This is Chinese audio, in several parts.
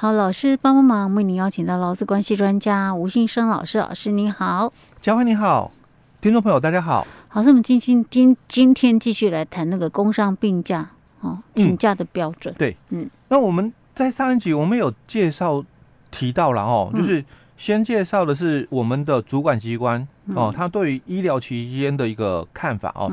好，老师帮帮忙，为您邀请到劳资关系专家吴信生老师，老师你好，嘉惠你好，听众朋友大家好。好，那我们今今今今天继续来谈那个工伤病假哦，请假的标准。嗯、对，嗯，那我们在上一集我们有介绍提到了哦，就是。先介绍的是我们的主管机关哦，他对于医疗期间的一个看法哦。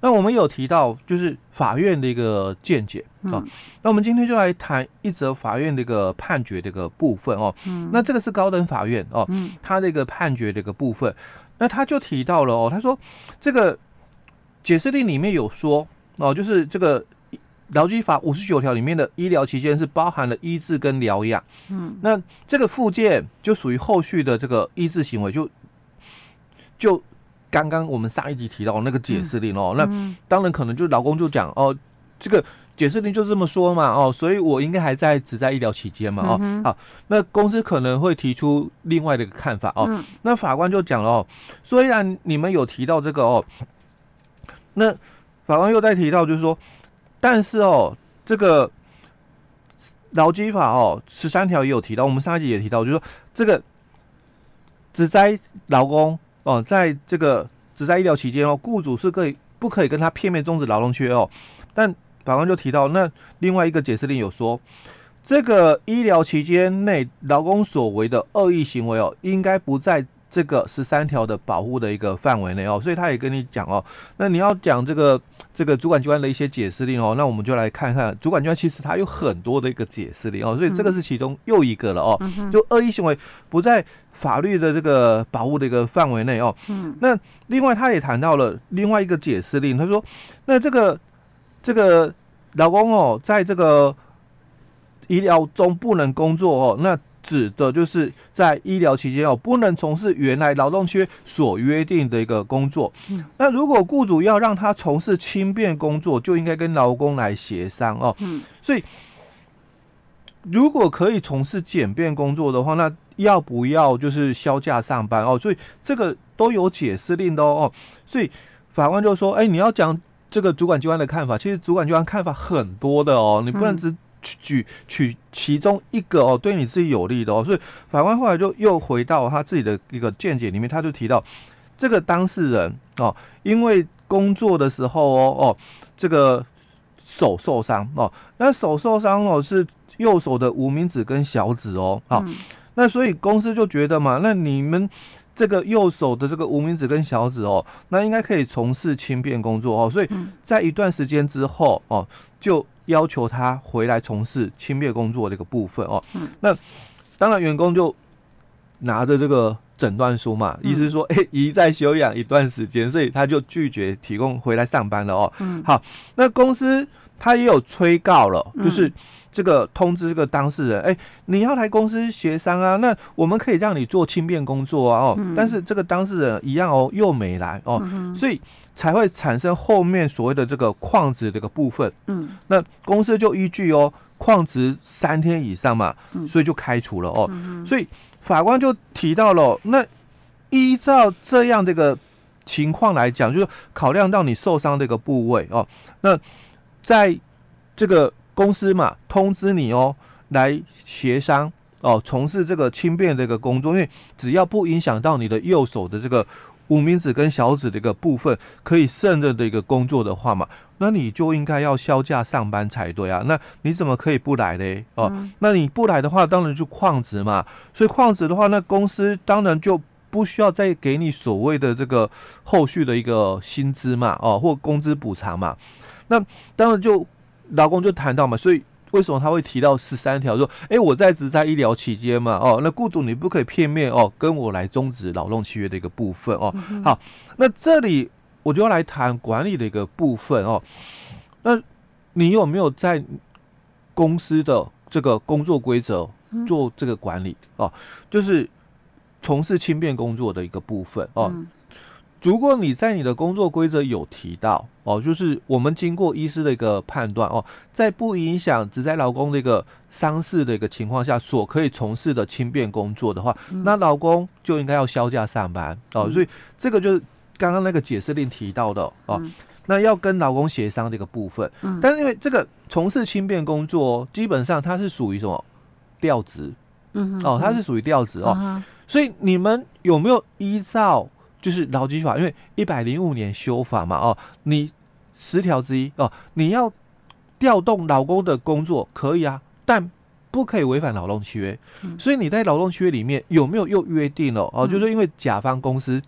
那我们有提到就是法院的一个见解哦。那我们今天就来谈一则法院的一个判决的一个部分哦。那这个是高等法院哦，他的一个判决的一个部分。那他就提到了哦，他说这个解释令里面有说哦，就是这个。劳基法五十九条里面的医疗期间是包含了医治跟疗养，嗯，那这个附件就属于后续的这个医治行为，就就刚刚我们上一集提到那个解释令哦，那当然可能就劳工就讲哦，这个解释令就这么说嘛哦，所以我应该还在只在医疗期间嘛哦，好，那公司可能会提出另外的一个看法哦，那法官就讲了哦，虽然你们有提到这个哦，那法官又在提到就是说。但是哦，这个劳基法哦，十三条也有提到，我们上一集也提到，就是说这个职灾劳工哦，在这个职灾医疗期间哦，雇主是可以不可以跟他片面终止劳动契约哦？但法官就提到，那另外一个解释令有说，这个医疗期间内劳工所为的恶意行为哦，应该不在。这个十三条的保护的一个范围内哦，所以他也跟你讲哦，那你要讲这个这个主管机关的一些解释令哦，那我们就来看看主管机关其实它有很多的一个解释令哦，所以这个是其中又一个了哦，就恶意行为不在法律的这个保护的一个范围内哦，那另外他也谈到了另外一个解释令，他说那这个这个老公哦，在这个医疗中不能工作哦，那。指的就是在医疗期间哦，不能从事原来劳动契约所约定的一个工作。嗯，那如果雇主要让他从事轻便工作，就应该跟劳工来协商哦。嗯，所以如果可以从事简便工作的话，那要不要就是销假上班哦？所以这个都有解释令的哦。所以法官就说：“哎，你要讲这个主管机关的看法，其实主管机关看法很多的哦，你不能只。”举取其中一个哦，对你自己有利的哦，所以法官后来就又回到他自己的一个见解里面，他就提到这个当事人哦，因为工作的时候哦哦，这个手受伤哦，那手受伤哦是右手的无名指跟小指哦，好，那所以公司就觉得嘛，那你们这个右手的这个无名指跟小指哦，那应该可以从事轻便工作哦，所以在一段时间之后哦就。要求他回来从事轻便工作的一个部分哦，嗯、那当然员工就拿着这个诊断书嘛，意思是说，哎、欸，宜在休养一段时间，所以他就拒绝提供回来上班了哦。嗯，好，那公司他也有催告了，就是。这个通知这个当事人，哎，你要来公司协商啊？那我们可以让你做轻便工作啊，哦，但是这个当事人一样哦，又没来哦，所以才会产生后面所谓的这个矿值这个部分。嗯，那公司就依据哦，矿值三天以上嘛，所以就开除了哦。所以法官就提到了，那依照这样的一个情况来讲，就是考量到你受伤的一个部位哦，那在这个。公司嘛，通知你哦，来协商哦，从事这个轻便的一个工作，因为只要不影响到你的右手的这个无名指跟小指的一个部分，可以胜任的一个工作的话嘛，那你就应该要休假上班才对啊。那你怎么可以不来嘞？哦，嗯、那你不来的话，当然就旷职嘛。所以旷职的话，那公司当然就不需要再给你所谓的这个后续的一个薪资嘛，哦，或工资补偿嘛。那当然就。劳工就谈到嘛，所以为什么他会提到十三条说，哎，我在职在医疗期间嘛，哦，那雇主你不可以片面哦跟我来终止劳动契约的一个部分哦。好，那这里我就要来谈管理的一个部分哦。那你有没有在公司的这个工作规则做这个管理哦？就是从事轻便工作的一个部分哦。如果你在你的工作规则有提到哦，就是我们经过医师的一个判断哦，在不影响只在劳工的一个伤势的一个情况下，所可以从事的轻便工作的话，嗯、那劳工就应该要休假上班哦。所以这个就是刚刚那个解释令提到的哦，嗯、那要跟劳工协商这个部分。嗯、但是因为这个从事轻便工作，基本上它是属于什么？调职，嗯哦，它是属于调职哦，所以你们有没有依照就是劳基法？因为一百零五年修法嘛，哦，你十条之一哦，你要调动劳工的工作可以啊，但不可以违反劳动契约。所以你在劳动契约里面有没有又约定了哦？就是因为甲方公司。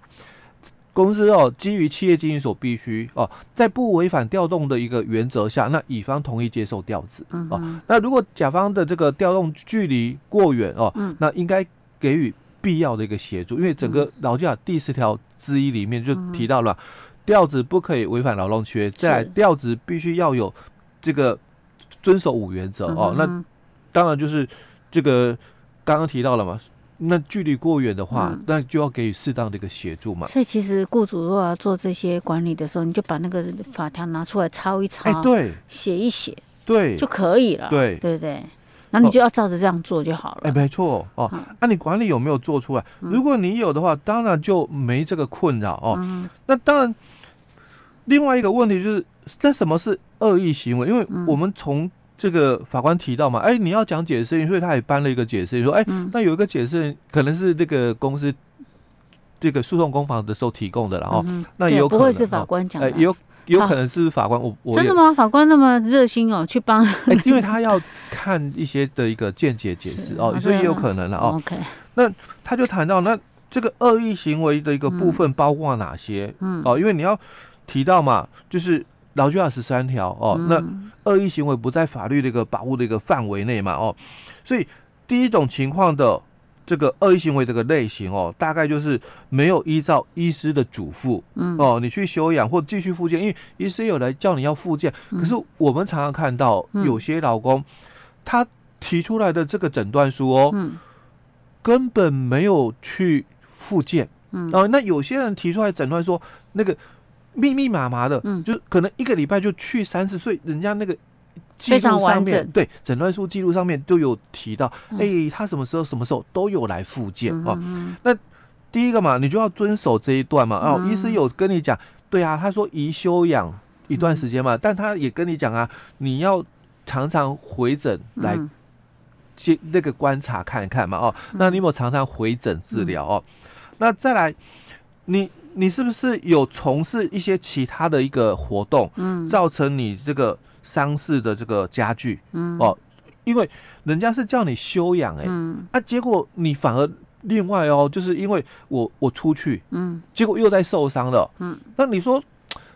公司哦，基于企业经营所必须哦，在不违反调动的一个原则下，那乙方同意接受调职哦。那如果甲方的这个调动距离过远哦，那应该给予必要的一个协助，因为整个劳基法第十条之一里面就提到了，调职不可以违反劳动契约，再来调职必须要有这个遵守五原则哦。那当然就是这个刚刚提到了嘛。那距离过远的话，嗯、那就要给予适当的一个协助嘛。所以其实雇主如果要做这些管理的时候，你就把那个法条拿出来抄一抄，哎，对，写一写，对，就可以了，对，对不对？然后你就要照着这样做就好了。哎，没错哦。那、你管理有没有做出来？如果你有的话，当然就没这个困扰哦。嗯、那当然，另外一个问题就是，那什么是恶意行为？因为我们从这个法官提到嘛，哎，你要讲解释令，所以他也颁了一个解释令，说，哎，那有一个解释可能是这个公司这个诉讼攻防的时候提供的，然后那也有可能不会是法官讲的，有有可能是法官，我我真的吗？法官那么热心哦，去帮，哎，因为他要看一些的一个见解解释哦，所以也有可能了哦。OK，那他就谈到那这个恶意行为的一个部分包括哪些？嗯，哦，因为你要提到嘛，就是。劳基法十三条哦，那恶意行为不在法律的一个保护的一个范围内嘛哦，所以第一种情况的这个恶意行为这个类型哦，大概就是没有依照医师的嘱咐，嗯。哦，你去休养或继续复健，因为医师有来叫你要复健，可是我们常常看到有些老公他提出来的这个诊断书哦，根本没有去复健，嗯。哦，那有些人提出来诊断说那个。密密麻麻的，嗯，就可能一个礼拜就去三次，所以人家那个记录上面，对诊断书记录上面就有提到，哎、他什么时候什么时候都有来复健哦。那第一个嘛，你就要遵守这一段嘛。哦，医师有跟你讲，对啊，他说宜休养一段时间嘛，嗯、但他也跟你讲啊，你要常常回诊来接那个观察看一看嘛。哦，那你有没有常常回诊治疗哦？那再来你。你是不是有从事一些其他的一个活动，嗯，造成你这个伤势的这个家具，嗯。哦，因为人家是叫你休养，哎，嗯，啊，结果你反而另外哦，就是因为我我出去，嗯，结果又在受伤了，嗯，那你说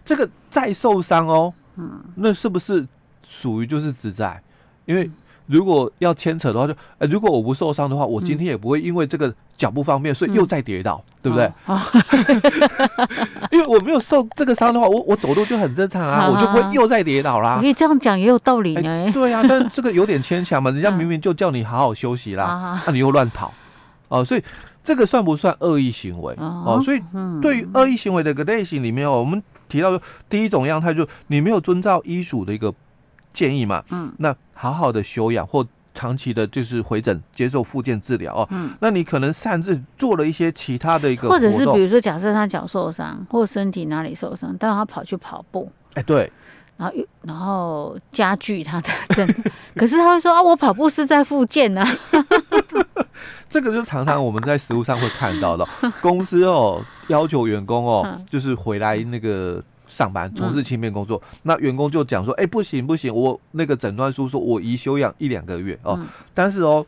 这个再受伤哦，嗯，那是不是属于就是自在？因为如果要牵扯的话就，就呃，如果我不受伤的话，我今天也不会因为这个。脚不方便，所以又再跌倒，嗯、对不对？因为我没有受这个伤的话，我我走路就很正常啊，啊我就不会又再跌倒啦。你这样讲也有道理呢、欸。对啊，但这个有点牵强嘛，人家明明就叫你好好休息啦，那、你又乱跑哦，所以这个算不算恶意行为哦，哦？所以对于恶意行为的一个类型里面哦，我们提到说第一种样态，就你没有遵照医嘱的一个建议嘛，嗯，那好好的休养或。长期的就是回诊接受复健治疗哦，嗯，那你可能擅自做了一些其他的一个，或者是比如说，假设他脚受伤或身体哪里受伤，但是他跑去跑步，哎，对，然后又然后加剧他的 症，可是他会说啊，我跑步是在复健呢，这个就常常我们在食物上会看到的，公司哦要求员工哦就是回来那个。上班从事轻便工作，嗯、那员工就讲说：“哎、欸，不行不行，我那个诊断书说我宜休养一两个月哦。嗯”但是哦，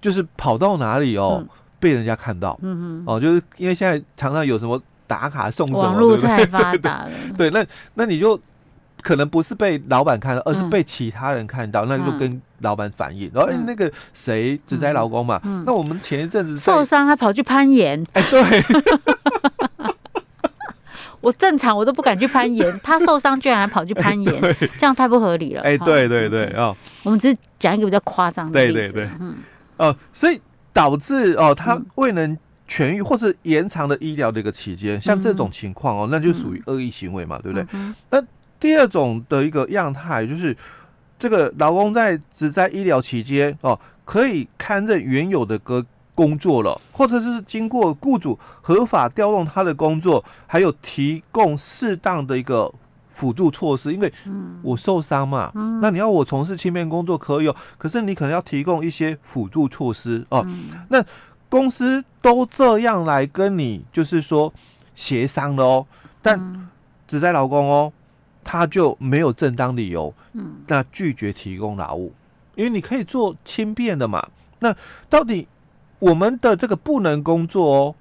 就是跑到哪里哦，嗯、被人家看到，嗯嗯，哦，就是因为现在常常有什么打卡送什么，网络太发达了，对，对，那那你就可能不是被老板看到，而是被其他人看到，嗯、那就跟老板反映，然后哎、欸，那个谁只在劳工嘛，嗯、那我们前一阵子受伤还跑去攀岩，哎、欸，对。我正常我都不敢去攀岩，他受伤居然还跑去攀岩，欸、这样太不合理了。哎、欸，对对对啊，哦、我们只是讲一个比较夸张的例子。对对对，嗯，哦、呃，所以导致哦，他未能痊愈或者延长的医疗的一个期间，嗯、像这种情况哦，那就属于恶意行为嘛，嗯、对不对？嗯、那第二种的一个样态就是，这个劳工在只在医疗期间哦，可以堪任原有的个。工作了，或者是经过雇主合法调动他的工作，还有提供适当的一个辅助措施，因为我受伤嘛，嗯、那你要我从事轻便工作可以哦，可是你可能要提供一些辅助措施哦。嗯、那公司都这样来跟你就是说协商了哦，但只在劳工哦，他就没有正当理由，嗯，那拒绝提供劳务，因为你可以做轻便的嘛。那到底我们的这个不能工作哦，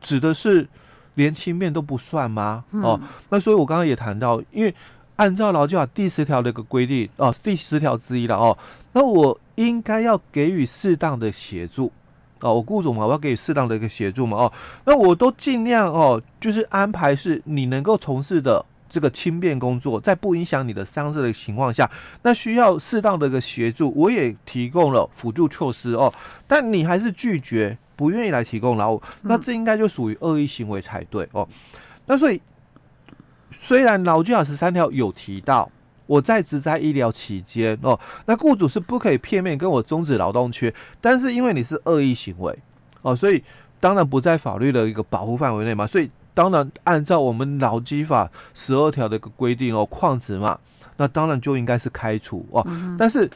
指的是？连轻便都不算吗？哦，那所以我刚刚也谈到，因为按照劳基法第十条的一个规定哦，第十条之一了哦，那我应该要给予适当的协助哦，我雇主嘛，我要给予适当的一个协助嘛哦，那我都尽量哦，就是安排是你能够从事的这个轻便工作，在不影响你的伤势的情况下，那需要适当的一个协助，我也提供了辅助措施哦，但你还是拒绝。不愿意来提供劳务，那这应该就属于恶意行为才对哦。那所以，虽然劳基法十三条有提到，我在职在医疗期间哦，那雇主是不可以片面跟我终止劳动缺，但是因为你是恶意行为哦，所以当然不在法律的一个保护范围内嘛。所以当然按照我们劳基法十二条的一个规定哦，旷职嘛，那当然就应该是开除哦。但是。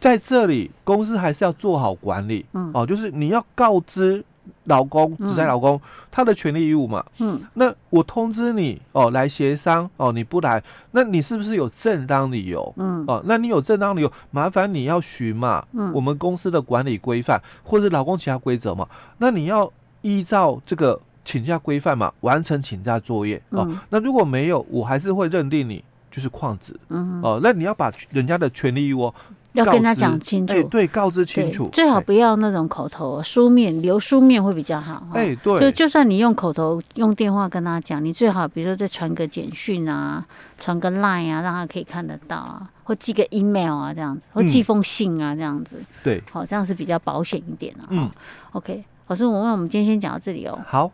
在这里，公司还是要做好管理，嗯，哦，就是你要告知劳工、职灾劳工他的权利义务嘛，嗯，那我通知你哦，来协商哦，你不来，那你是不是有正当理由？嗯，哦，那你有正当理由，麻烦你要循嘛，嗯，我们公司的管理规范或者劳工其他规则嘛，那你要依照这个请假规范嘛，完成请假作业哦。那如果没有，我还是会认定你就是旷职，嗯，哦，那你要把人家的权利义务。要跟他讲清楚，哎，对，告知清楚，最好不要那种口头，书面留书面会比较好。哎，对，就就算你用口头用电话跟他讲，你最好比如说再传个简讯啊，传个 line 啊，让他可以看得到啊，或寄个 email 啊这样子，或寄封信啊这样子。对，好，这样是比较保险一点啊。嗯，OK，老师，我问我们今天先讲到这里哦。好。